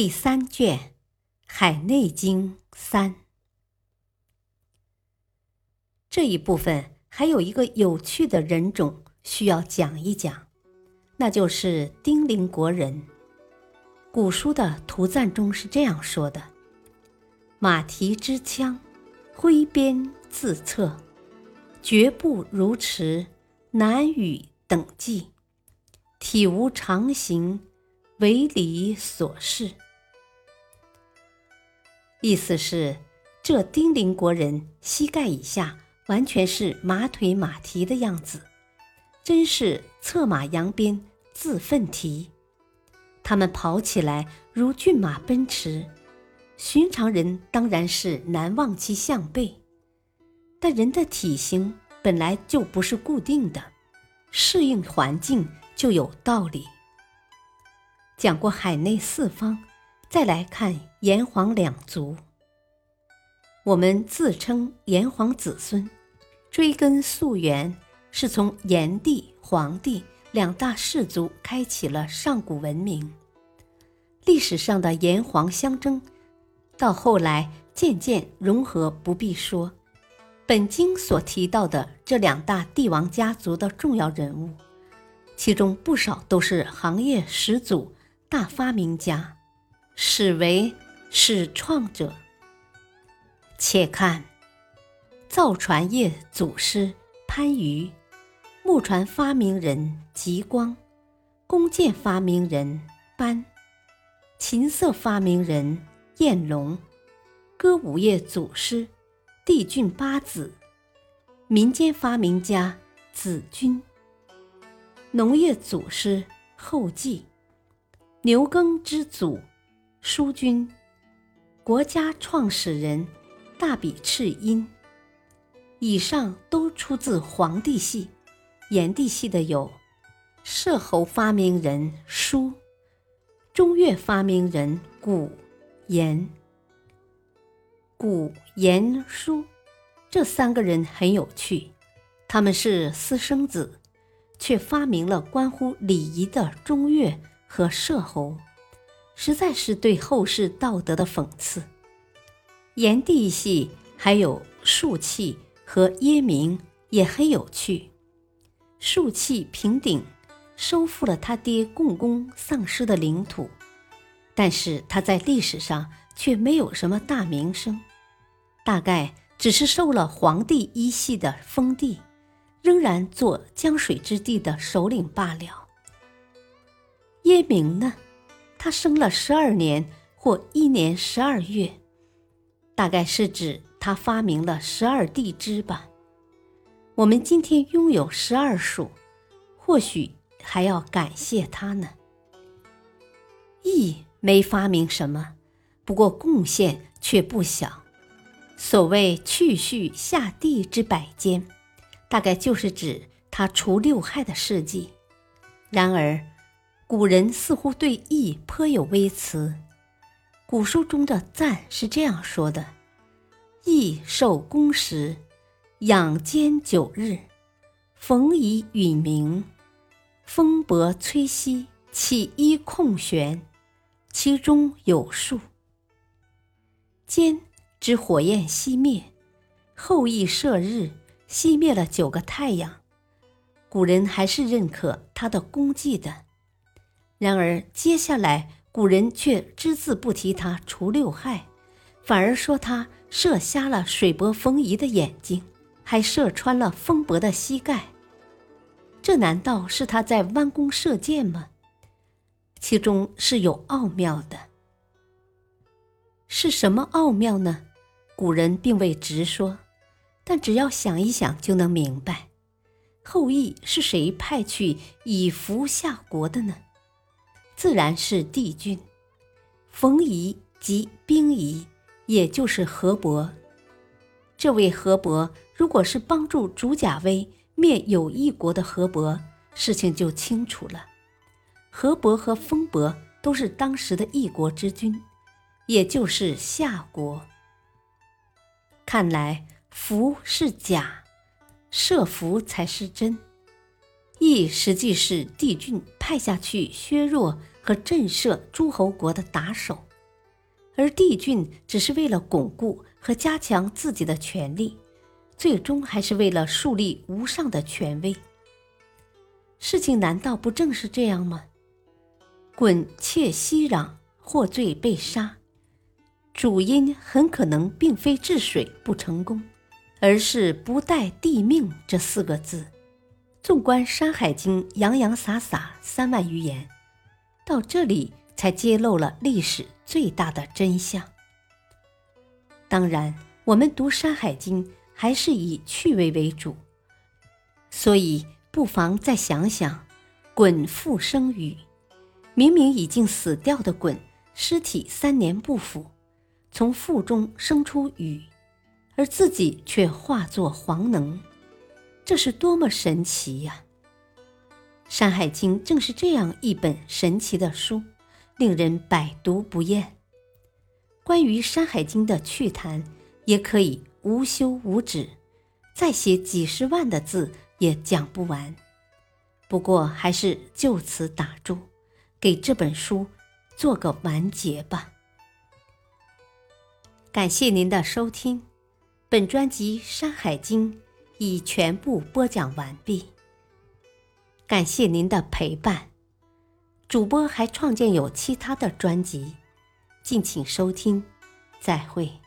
第三卷《海内经》三。这一部分还有一个有趣的人种需要讲一讲。那就是丁零国人。古书的图赞中是这样说的：“马蹄之枪，挥鞭自策，绝步如驰，难与等计，体无常形，为礼所适。”意思是，这丁零国人膝盖以下完全是马腿马蹄的样子，真是策马扬鞭。自奋蹄，他们跑起来如骏马奔驰，寻常人当然是难望其项背。但人的体型本来就不是固定的，适应环境就有道理。讲过海内四方，再来看炎黄两族。我们自称炎黄子孙，追根溯源，是从炎帝、黄帝。两大氏族开启了上古文明。历史上的炎黄相争，到后来渐渐融合，不必说。本经所提到的这两大帝王家族的重要人物，其中不少都是行业始祖、大发明家，始为始创者。且看造船业祖师潘禺。木船发明人极光，弓箭发明人班，琴瑟发明人彦龙，歌舞业祖师帝俊八子，民间发明家子君，农业祖师后稷，牛耕之祖叔君，国家创始人大比赤音。以上都出自黄帝系。炎帝系的有射侯发明人叔，中岳发明人古炎，古炎叔这三个人很有趣，他们是私生子，却发明了关乎礼仪的中岳和射侯，实在是对后世道德的讽刺。炎帝系还有竖契和耶明也很有趣。竖契平顶收复了他爹共工丧失的领土，但是他在历史上却没有什么大名声，大概只是受了皇帝一系的封地，仍然做江水之地的首领罢了。耶明呢，他生了十二年或一年十二月，大概是指他发明了十二地支吧。我们今天拥有十二数，或许还要感谢他呢。易没发明什么，不过贡献却不小。所谓去序下地之百间，大概就是指他除六害的事迹。然而，古人似乎对易颇有微词。古书中的赞是这样说的：“易受公时。”养间九日，逢以允明，风伯吹息，起衣空悬，其中有数。间之火焰熄灭，后羿射日，熄灭了九个太阳。古人还是认可他的功绩的。然而接下来，古人却只字不提他除六害，反而说他射瞎了水伯风仪的眼睛。还射穿了风伯的膝盖，这难道是他在弯弓射箭吗？其中是有奥妙的。是什么奥妙呢？古人并未直说，但只要想一想就能明白。后羿是谁派去以服夏国的呢？自然是帝俊。冯夷即兵夷，也就是河伯。这位河伯，如果是帮助主甲威灭有翼国的河伯，事情就清楚了。河伯和风伯都是当时的一国之君，也就是夏国。看来服是假，设服才是真。义实际是帝俊派下去削弱和震慑诸侯国的打手，而帝俊只是为了巩固和加强自己的权力，最终还是为了树立无上的权威。事情难道不正是这样吗？滚窃息壤，获罪被杀，主因很可能并非治水不成功，而是不待帝命这四个字。纵观《山海经》，洋洋洒洒三万余言，到这里才揭露了历史最大的真相。当然，我们读《山海经》还是以趣味为主，所以不妨再想想“鲧复生禹”。明明已经死掉的鲧，尸体三年不腐，从腹中生出禹，而自己却化作黄能，这是多么神奇呀！《山海经》正是这样一本神奇的书，令人百读不厌。关于《山海经》的趣谈，也可以无休无止，再写几十万的字也讲不完。不过，还是就此打住。给这本书做个完结吧。感谢您的收听，本专辑《山海经》已全部播讲完毕。感谢您的陪伴，主播还创建有其他的专辑，敬请收听，再会。